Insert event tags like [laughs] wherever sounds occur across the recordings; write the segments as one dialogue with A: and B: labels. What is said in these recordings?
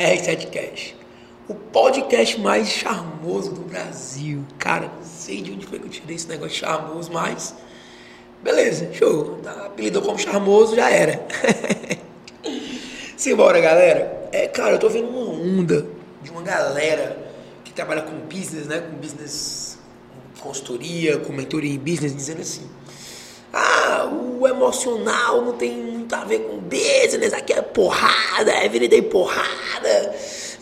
A: R7Cast. O podcast mais charmoso do Brasil. Cara, não sei de onde foi que eu tirei esse negócio charmoso, mas. Beleza, show. Tá, apelidou como charmoso, já era. [laughs] Simbora, galera. É, cara, eu tô vendo uma onda de uma galera que trabalha com business, né? Com business, consultoria, com mentoria em business, dizendo assim ah, o emocional não tem muito a ver com business, aqui é porrada, é vida de porrada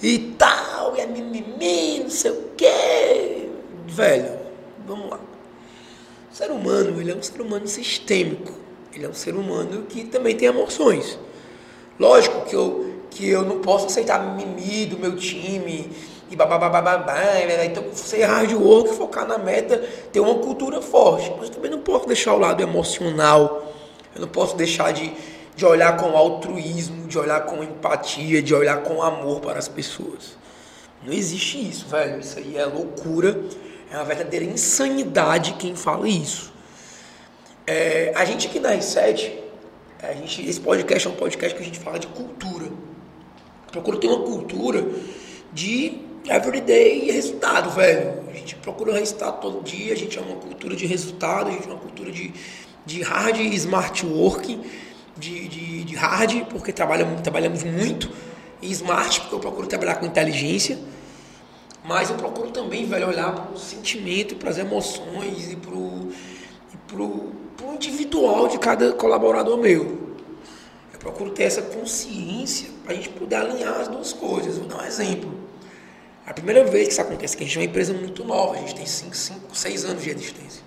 A: e tal, e é mimimi, não sei o quê. Velho, vamos lá. O ser humano, ele é um ser humano sistêmico. Ele é um ser humano que também tem emoções. Lógico que eu, que eu não posso aceitar mimimi do meu time, e bababababá, então ser hard work, focar na meta, ter uma cultura forte. Mas também não posso deixar o lado emocional, eu não posso deixar de, de olhar com altruísmo, de olhar com empatia, de olhar com amor para as pessoas. Não existe isso, velho. Isso aí é loucura, é uma verdadeira insanidade quem fala isso. É, a gente aqui na R7, a gente, esse podcast é um podcast que a gente fala de cultura. Procura ter uma cultura de everyday resultado, velho. A gente procura resultado todo dia, a gente é uma cultura de resultado, a gente é uma cultura de, de hard smart working, de, de, de hard, porque trabalhamos, trabalhamos muito, e smart, porque eu procuro trabalhar com inteligência. Mas eu procuro também, velho, olhar para o sentimento, para as emoções e para o individual de cada colaborador meu. Eu procuro ter essa consciência para a gente poder alinhar as duas coisas. Vou dar um exemplo. A primeira vez que isso acontece, que a gente é uma empresa muito nova, a gente tem 5, 5, 6 anos de existência.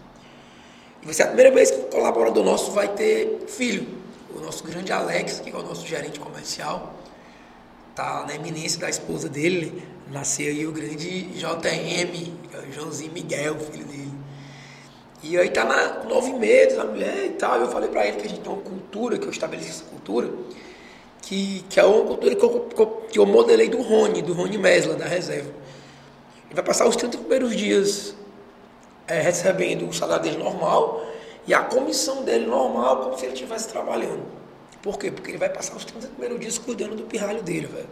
A: E vai ser a primeira vez que o colaborador nosso vai ter filho. O nosso grande Alex, que é o nosso gerente comercial, tá na eminência da esposa dele, nasceu aí o grande JM, é Joãozinho Miguel, filho dele. E aí tá na nove meses, a mulher e tal. Eu falei para ele que a gente tem uma cultura, que eu estabeleci essa cultura, que, que é uma cultura que eu, que eu modelei do Rony, do Rony Mesla, da reserva. Ele vai passar os 30 primeiros dias é, recebendo o salário dele normal e a comissão dele normal, como se ele estivesse trabalhando. Por quê? Porque ele vai passar os 30 primeiros dias cuidando do pirralho dele, velho.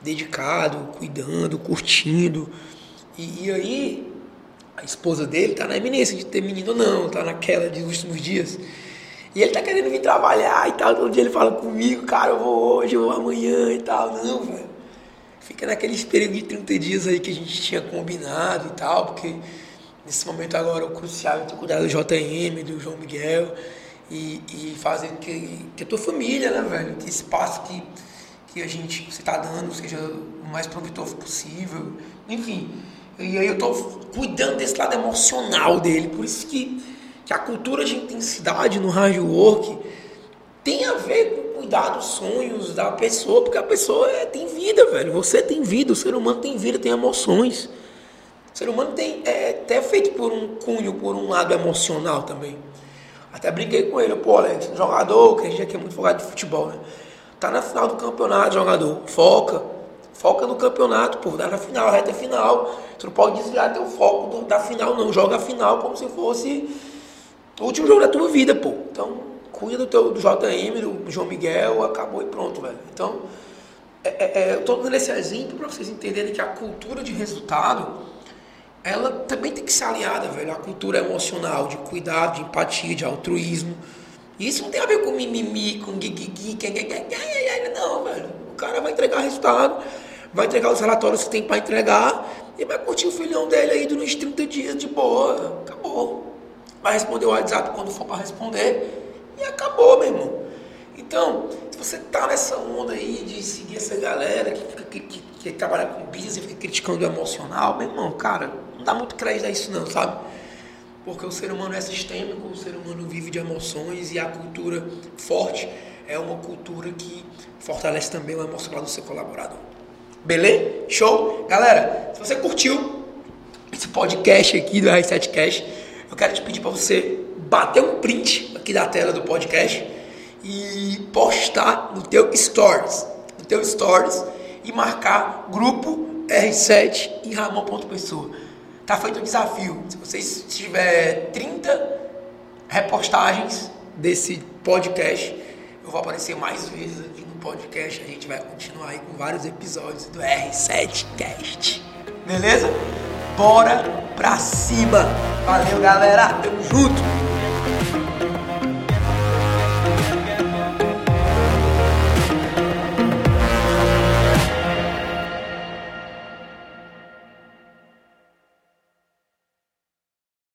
A: Dedicado, cuidando, curtindo. E, e aí, a esposa dele tá na eminência de ter menino ou não, tá naquela de últimos dias. E ele tá querendo vir trabalhar e tal. Todo dia ele fala comigo, cara, eu vou hoje, eu vou amanhã e tal. Não, velho. Fica naqueles período de 30 dias aí que a gente tinha combinado e tal, porque nesse momento agora o crucial é ter cuidado do JM, do João Miguel e, e fazer que, que a tua família, né, velho, que espaço que, que a gente você tá dando seja o mais proveitoso possível. Enfim. E aí eu tô cuidando desse lado emocional dele, por isso que que a cultura de intensidade no hard work tem a ver com cuidar dos sonhos da pessoa, porque a pessoa é, tem vida, velho. Você tem vida, o ser humano tem vida, tem emoções. O ser humano tem, é até feito por um cunho, por um lado emocional também. Até brinquei com ele, pô, Alex, jogador, que a gente aqui é muito focado de futebol, né? Tá na final do campeonato, jogador, foca. Foca no campeonato, pô, dá na final, reta final. Você não pode desviar teu foco da final, não. Joga a final como se fosse o último jogo da tua vida, pô. Então, cuida do teu do JM, do João Miguel, acabou e pronto, velho. Então, é, é, é eu tô dando esse exemplo para vocês entenderem que a cultura de resultado, ela também tem que ser alinhada, velho, à cultura emocional, de cuidado, de empatia, de altruísmo. E isso não tem a ver com mimimi, com guiguigui, não, velho. O cara vai entregar resultado, vai entregar os relatórios que tem para entregar e vai curtir o filhão dele aí durante 30 dias de boa. Acabou vai responder o WhatsApp quando for para responder e acabou, meu irmão. Então, se você tá nessa onda aí de seguir essa galera que, que, que, que trabalha com business e fica criticando o emocional, meu irmão, cara, dá muito crédito a isso não, sabe? Porque o ser humano é sistêmico, o ser humano vive de emoções e a cultura forte é uma cultura que fortalece também o emocional do seu colaborador. Beleza? Show? Galera, se você curtiu esse podcast aqui do R7 Cash, eu quero te pedir para você bater um print aqui da tela do podcast e postar no teu stories, no teu stories e marcar grupo R7 e Ramon.pessoa. Tá feito o desafio. Se vocês tiver 30 repostagens desse podcast, eu vou aparecer mais vezes aqui no podcast. A gente vai continuar aí com vários episódios do R7 Cast. Beleza? Bora pra cima. Valeu, galera. Tamo junto.